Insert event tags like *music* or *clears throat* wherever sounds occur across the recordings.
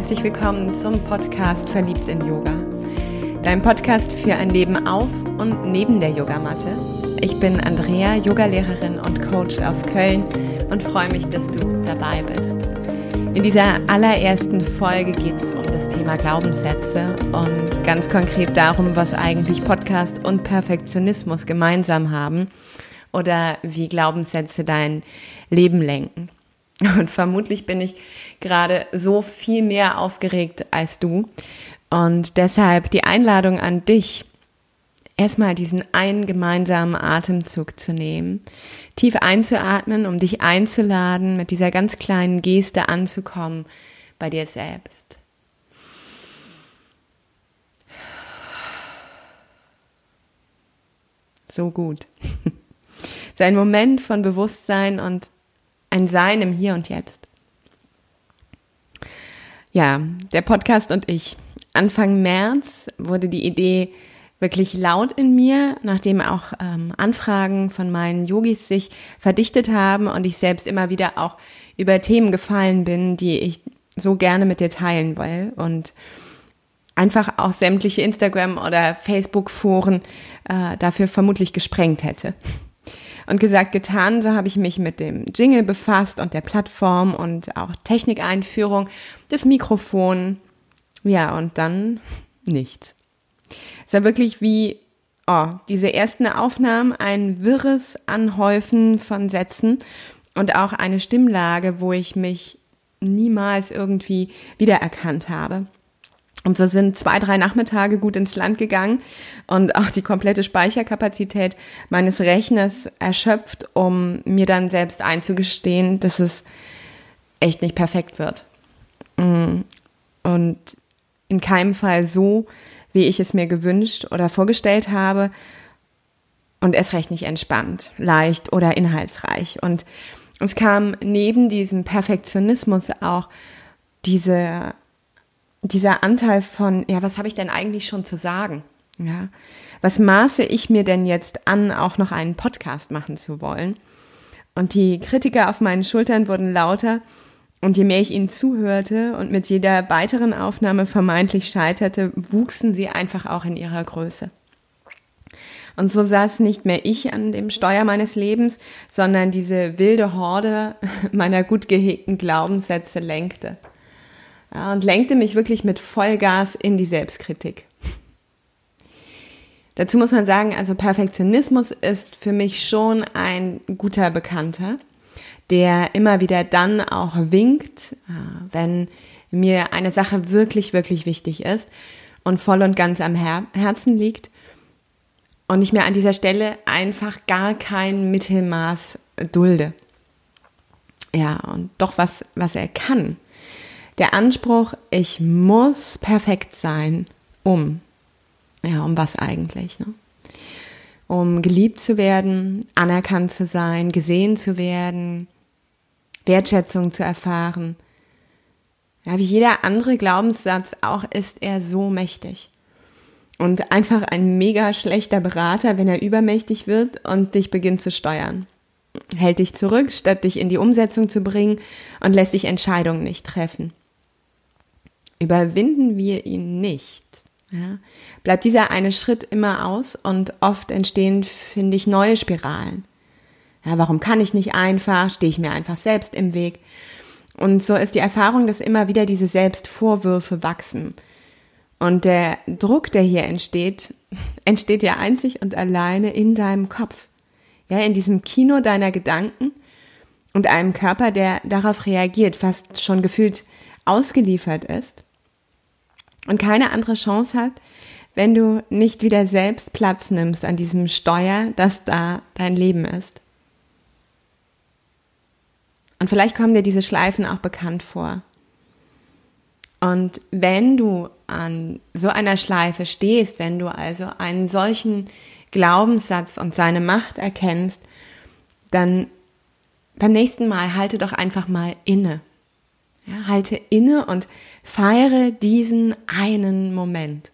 herzlich willkommen zum Podcast Verliebt in Yoga. Dein Podcast für ein Leben auf und neben der Yogamatte. Ich bin Andrea, Yogalehrerin und Coach aus Köln und freue mich, dass du dabei bist. In dieser allerersten Folge geht es um das Thema Glaubenssätze und ganz konkret darum, was eigentlich Podcast und Perfektionismus gemeinsam haben oder wie Glaubenssätze dein Leben lenken. Und vermutlich bin ich gerade so viel mehr aufgeregt als du. Und deshalb die Einladung an dich, erstmal diesen einen gemeinsamen Atemzug zu nehmen, tief einzuatmen, um dich einzuladen, mit dieser ganz kleinen Geste anzukommen bei dir selbst. So gut. *laughs* Sein Moment von Bewusstsein und ein Sein im Hier und Jetzt. Ja, der Podcast und ich. Anfang März wurde die Idee wirklich laut in mir, nachdem auch ähm, Anfragen von meinen Yogis sich verdichtet haben und ich selbst immer wieder auch über Themen gefallen bin, die ich so gerne mit dir teilen will und einfach auch sämtliche Instagram- oder Facebook-Foren äh, dafür vermutlich gesprengt hätte. Und gesagt, getan, so habe ich mich mit dem Jingle befasst und der Plattform und auch Technikeinführung, das Mikrofon. Ja, und dann nichts. Es war wirklich wie, oh, diese ersten Aufnahmen, ein wirres Anhäufen von Sätzen und auch eine Stimmlage, wo ich mich niemals irgendwie wiedererkannt habe. Und so sind zwei, drei Nachmittage gut ins Land gegangen und auch die komplette Speicherkapazität meines Rechners erschöpft, um mir dann selbst einzugestehen, dass es echt nicht perfekt wird. Mm. Und in keinem Fall so, wie ich es mir gewünscht oder vorgestellt habe und es recht nicht entspannt, leicht oder inhaltsreich. Und es kam neben diesem Perfektionismus auch diese dieser Anteil von, ja, was habe ich denn eigentlich schon zu sagen? Ja, was maße ich mir denn jetzt an, auch noch einen Podcast machen zu wollen? Und die Kritiker auf meinen Schultern wurden lauter, und je mehr ich ihnen zuhörte und mit jeder weiteren Aufnahme vermeintlich scheiterte, wuchsen sie einfach auch in ihrer Größe. Und so saß nicht mehr ich an dem Steuer meines Lebens, sondern diese wilde Horde *laughs* meiner gut gehegten Glaubenssätze lenkte und lenkte mich wirklich mit Vollgas in die Selbstkritik. Dazu muss man sagen, also Perfektionismus ist für mich schon ein guter Bekannter, der immer wieder dann auch winkt, äh, wenn mir eine Sache wirklich, wirklich wichtig ist und voll und ganz am Her Herzen liegt und ich mir an dieser Stelle einfach gar kein Mittelmaß dulde. Ja, und doch was, was er kann, der Anspruch, ich muss perfekt sein, um. Ja, um was eigentlich? Ne? Um geliebt zu werden, anerkannt zu sein, gesehen zu werden, Wertschätzung zu erfahren. Ja, wie jeder andere Glaubenssatz auch ist er so mächtig. Und einfach ein mega schlechter Berater, wenn er übermächtig wird und dich beginnt zu steuern. Hält dich zurück, statt dich in die Umsetzung zu bringen und lässt dich Entscheidungen nicht treffen überwinden wir ihn nicht, ja, bleibt dieser eine Schritt immer aus und oft entstehen, finde ich, neue Spiralen. Ja, warum kann ich nicht einfach? Stehe ich mir einfach selbst im Weg? Und so ist die Erfahrung, dass immer wieder diese Selbstvorwürfe wachsen. Und der Druck, der hier entsteht, *laughs* entsteht ja einzig und alleine in deinem Kopf. Ja, in diesem Kino deiner Gedanken und einem Körper, der darauf reagiert, fast schon gefühlt ausgeliefert ist und keine andere Chance hat, wenn du nicht wieder selbst Platz nimmst an diesem Steuer, das da dein Leben ist. Und vielleicht kommen dir diese Schleifen auch bekannt vor. Und wenn du an so einer Schleife stehst, wenn du also einen solchen Glaubenssatz und seine Macht erkennst, dann beim nächsten Mal halte doch einfach mal inne ja, halte inne und feiere diesen einen Moment.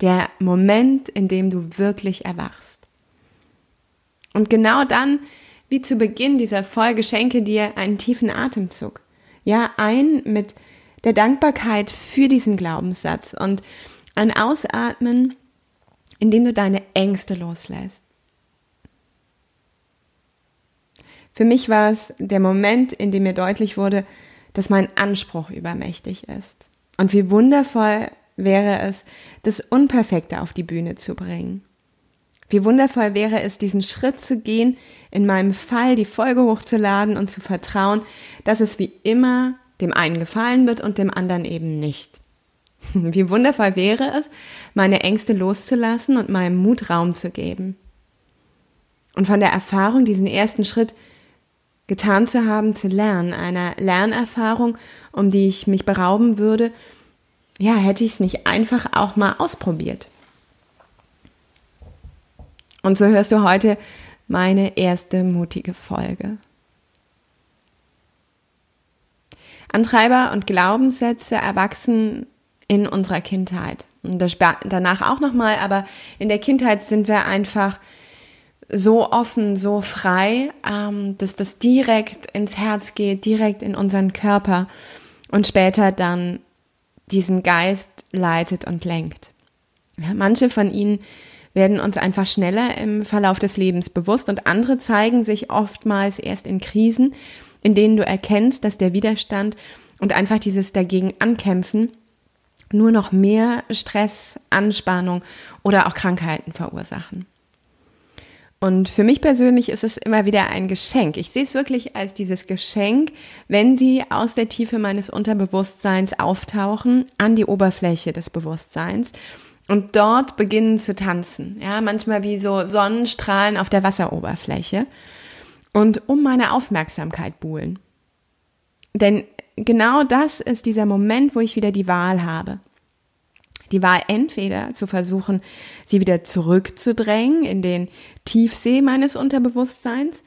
Der Moment, in dem du wirklich erwachst. Und genau dann, wie zu Beginn dieser Folge, schenke dir einen tiefen Atemzug. Ja, ein mit der Dankbarkeit für diesen Glaubenssatz und ein Ausatmen, in dem du deine Ängste loslässt. Für mich war es der Moment, in dem mir deutlich wurde, dass mein Anspruch übermächtig ist. Und wie wundervoll wäre es, das Unperfekte auf die Bühne zu bringen. Wie wundervoll wäre es, diesen Schritt zu gehen, in meinem Fall die Folge hochzuladen und zu vertrauen, dass es wie immer dem einen gefallen wird und dem anderen eben nicht. *laughs* Wie wundervoll wäre es, meine Ängste loszulassen und meinem Mut Raum zu geben. Und von der Erfahrung, diesen ersten Schritt getan zu haben, zu lernen, einer Lernerfahrung, um die ich mich berauben würde, ja, hätte ich es nicht einfach auch mal ausprobiert. Und so hörst du heute meine erste mutige Folge. Antreiber und Glaubenssätze erwachsen in unserer Kindheit. Und danach auch nochmal, aber in der Kindheit sind wir einfach so offen, so frei, ähm, dass das direkt ins Herz geht, direkt in unseren Körper und später dann diesen Geist leitet und lenkt. Ja, manche von ihnen werden uns einfach schneller im Verlauf des Lebens bewusst und andere zeigen sich oftmals erst in Krisen, in denen du erkennst, dass der Widerstand und einfach dieses dagegen ankämpfen nur noch mehr Stress, Anspannung oder auch Krankheiten verursachen. Und für mich persönlich ist es immer wieder ein Geschenk. Ich sehe es wirklich als dieses Geschenk, wenn sie aus der Tiefe meines Unterbewusstseins auftauchen an die Oberfläche des Bewusstseins und dort beginnen zu tanzen. Ja, manchmal wie so Sonnenstrahlen auf der Wasseroberfläche und um meine Aufmerksamkeit buhlen. Denn genau das ist dieser Moment, wo ich wieder die Wahl habe die Wahl entweder zu versuchen, sie wieder zurückzudrängen in den Tiefsee meines Unterbewusstseins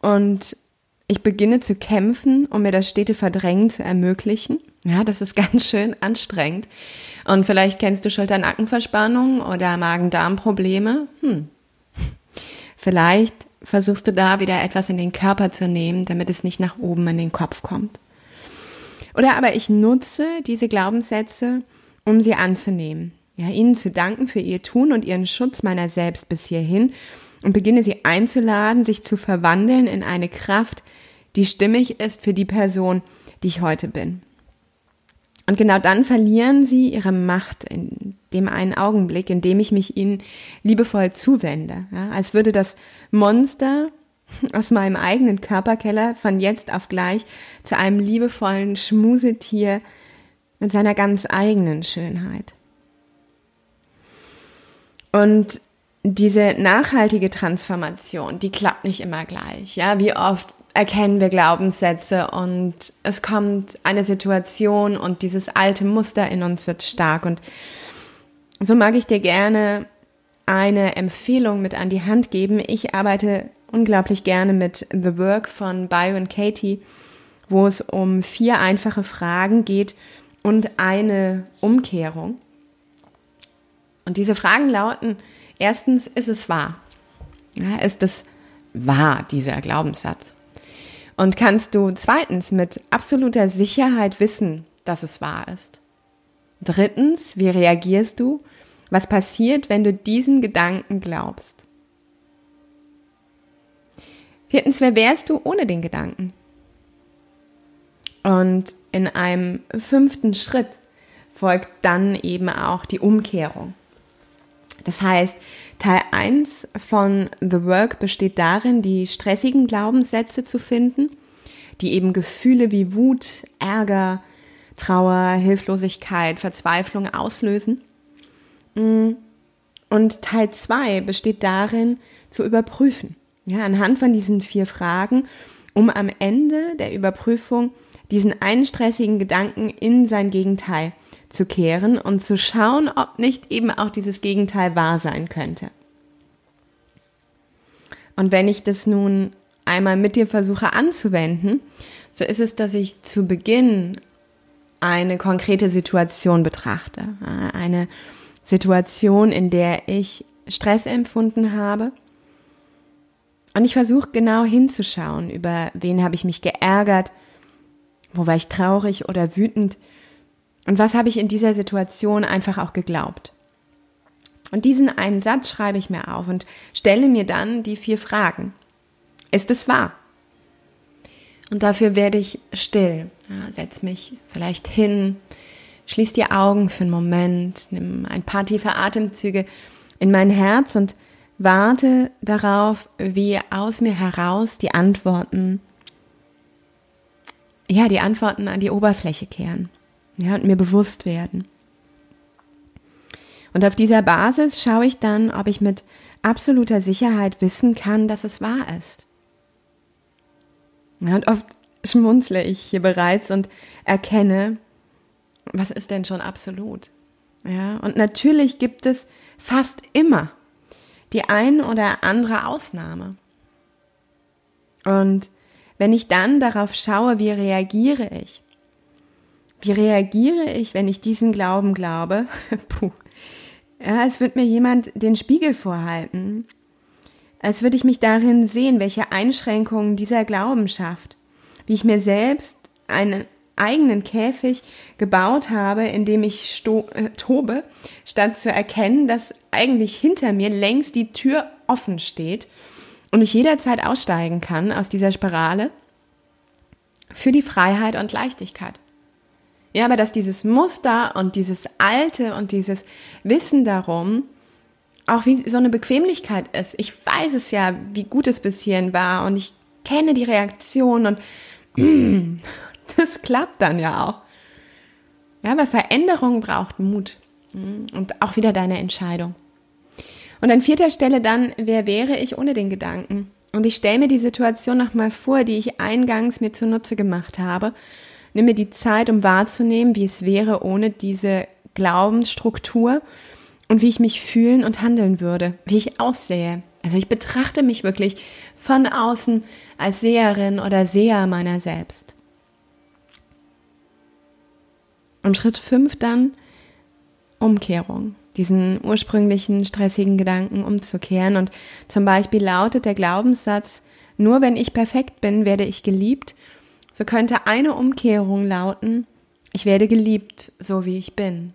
und ich beginne zu kämpfen, um mir das stete Verdrängen zu ermöglichen. Ja, das ist *laughs* ganz schön anstrengend. Und vielleicht kennst du Schulter-Nackenverspannungen oder Magen-Darm-Probleme. Hm. Vielleicht versuchst du da wieder etwas in den Körper zu nehmen, damit es nicht nach oben in den Kopf kommt. Oder aber ich nutze diese Glaubenssätze, um sie anzunehmen. Ja, ihnen zu danken für ihr Tun und ihren Schutz meiner selbst bis hierhin und beginne sie einzuladen, sich zu verwandeln in eine Kraft, die stimmig ist für die Person, die ich heute bin. Und genau dann verlieren sie ihre Macht in dem einen Augenblick, in dem ich mich ihnen liebevoll zuwende. Ja, als würde das Monster aus meinem eigenen Körperkeller von jetzt auf gleich zu einem liebevollen Schmusetier mit seiner ganz eigenen Schönheit. Und diese nachhaltige Transformation, die klappt nicht immer gleich. Ja, wie oft erkennen wir Glaubenssätze und es kommt eine Situation und dieses alte Muster in uns wird stark. Und so mag ich dir gerne eine Empfehlung mit an die Hand geben. Ich arbeite unglaublich gerne mit The Work von Byron Katie, wo es um vier einfache Fragen geht, und eine Umkehrung. Und diese Fragen lauten, erstens, ist es wahr? Ja, ist es wahr, dieser Glaubenssatz? Und kannst du zweitens mit absoluter Sicherheit wissen, dass es wahr ist? Drittens, wie reagierst du? Was passiert, wenn du diesen Gedanken glaubst? Viertens, wer wärst du ohne den Gedanken? Und in einem fünften Schritt folgt dann eben auch die Umkehrung. Das heißt, Teil 1 von The Work besteht darin, die stressigen Glaubenssätze zu finden, die eben Gefühle wie Wut, Ärger, Trauer, Hilflosigkeit, Verzweiflung auslösen. Und Teil 2 besteht darin, zu überprüfen. Ja, anhand von diesen vier Fragen, um am Ende der Überprüfung diesen einen stressigen Gedanken in sein Gegenteil zu kehren und zu schauen, ob nicht eben auch dieses Gegenteil wahr sein könnte. Und wenn ich das nun einmal mit dir versuche anzuwenden, so ist es, dass ich zu Beginn eine konkrete Situation betrachte. Eine Situation, in der ich Stress empfunden habe. Und ich versuche genau hinzuschauen, über wen habe ich mich geärgert, wo war ich traurig oder wütend? Und was habe ich in dieser Situation einfach auch geglaubt? Und diesen einen Satz schreibe ich mir auf und stelle mir dann die vier Fragen. Ist es wahr? Und dafür werde ich still. Ja, setz mich vielleicht hin, schließ die Augen für einen Moment, nimm ein paar tiefe Atemzüge in mein Herz und warte darauf, wie aus mir heraus die Antworten, ja, die Antworten an die Oberfläche kehren, ja, und mir bewusst werden. Und auf dieser Basis schaue ich dann, ob ich mit absoluter Sicherheit wissen kann, dass es wahr ist. Ja, und oft schmunzle ich hier bereits und erkenne, was ist denn schon absolut? Ja, und natürlich gibt es fast immer die ein oder andere Ausnahme. Und wenn ich dann darauf schaue, wie reagiere ich? Wie reagiere ich, wenn ich diesen Glauben glaube? *laughs* Puh. Ja, es wird mir jemand den Spiegel vorhalten. Als würde ich mich darin sehen, welche Einschränkungen dieser Glauben schafft. Wie ich mir selbst einen eigenen Käfig gebaut habe, in dem ich sto äh, tobe, statt zu erkennen, dass eigentlich hinter mir längst die Tür offen steht und ich jederzeit aussteigen kann aus dieser Spirale für die Freiheit und Leichtigkeit. Ja, aber dass dieses Muster und dieses Alte und dieses Wissen darum auch wie so eine Bequemlichkeit ist. Ich weiß es ja, wie gut es bis hierhin war und ich kenne die Reaktion und *clears throat* *laughs* das klappt dann ja auch. Ja, aber Veränderung braucht Mut hm, und auch wieder deine Entscheidung. Und an vierter Stelle dann, wer wäre ich ohne den Gedanken? Und ich stelle mir die Situation nochmal vor, die ich eingangs mir zunutze gemacht habe nimm mir die Zeit, um wahrzunehmen, wie es wäre ohne diese Glaubensstruktur und wie ich mich fühlen und handeln würde, wie ich aussähe. Also ich betrachte mich wirklich von außen als Seherin oder Seher meiner selbst. Und Schritt fünf dann Umkehrung, diesen ursprünglichen stressigen Gedanken umzukehren. Und zum Beispiel lautet der Glaubenssatz, nur wenn ich perfekt bin, werde ich geliebt so könnte eine Umkehrung lauten, ich werde geliebt, so wie ich bin.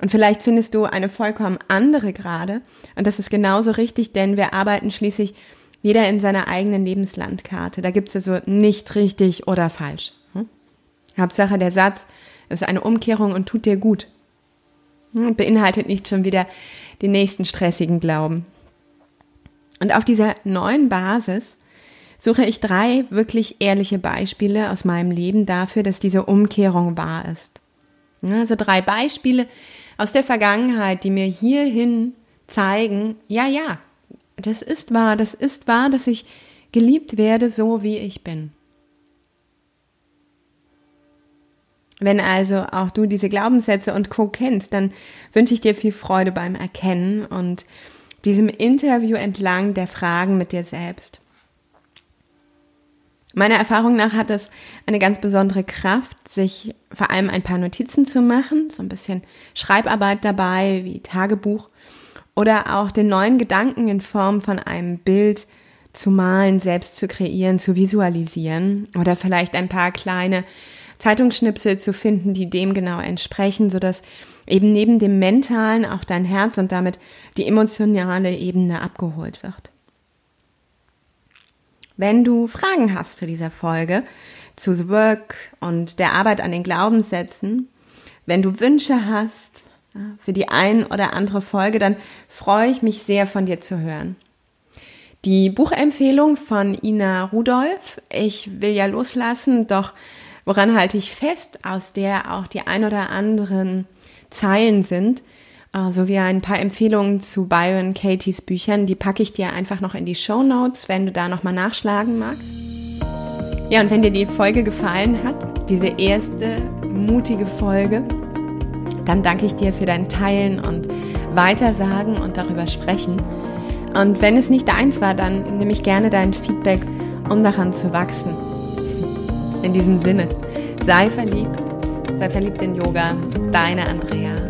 Und vielleicht findest du eine vollkommen andere gerade. Und das ist genauso richtig, denn wir arbeiten schließlich jeder in seiner eigenen Lebenslandkarte. Da gibt es also nicht richtig oder falsch. Hauptsache der Satz ist eine Umkehrung und tut dir gut. Hm? Beinhaltet nicht schon wieder den nächsten stressigen Glauben. Und auf dieser neuen Basis suche ich drei wirklich ehrliche Beispiele aus meinem Leben dafür, dass diese Umkehrung wahr ist. Also drei Beispiele aus der Vergangenheit, die mir hierhin zeigen, ja, ja, das ist wahr, das ist wahr, dass ich geliebt werde, so wie ich bin. Wenn also auch du diese Glaubenssätze und Co kennst, dann wünsche ich dir viel Freude beim Erkennen und diesem Interview entlang der Fragen mit dir selbst. Meiner Erfahrung nach hat es eine ganz besondere Kraft, sich vor allem ein paar Notizen zu machen, so ein bisschen Schreibarbeit dabei, wie Tagebuch, oder auch den neuen Gedanken in Form von einem Bild zu malen, selbst zu kreieren, zu visualisieren oder vielleicht ein paar kleine Zeitungsschnipsel zu finden, die dem genau entsprechen, sodass eben neben dem mentalen auch dein Herz und damit die emotionale Ebene abgeholt wird. Wenn du Fragen hast zu dieser Folge, zu The Work und der Arbeit an den Glaubenssätzen, wenn du Wünsche hast für die ein oder andere Folge, dann freue ich mich sehr von dir zu hören. Die Buchempfehlung von Ina Rudolph, ich will ja loslassen, doch woran halte ich fest, aus der auch die ein oder anderen Zeilen sind, sowie ein paar Empfehlungen zu Byron Katie's Büchern. Die packe ich dir einfach noch in die Show Notes, wenn du da nochmal nachschlagen magst. Ja, und wenn dir die Folge gefallen hat, diese erste mutige Folge, dann danke ich dir für dein Teilen und Weitersagen und darüber sprechen. Und wenn es nicht deins war, dann nehme ich gerne dein Feedback, um daran zu wachsen. In diesem Sinne, sei verliebt, sei verliebt in Yoga, deine Andrea.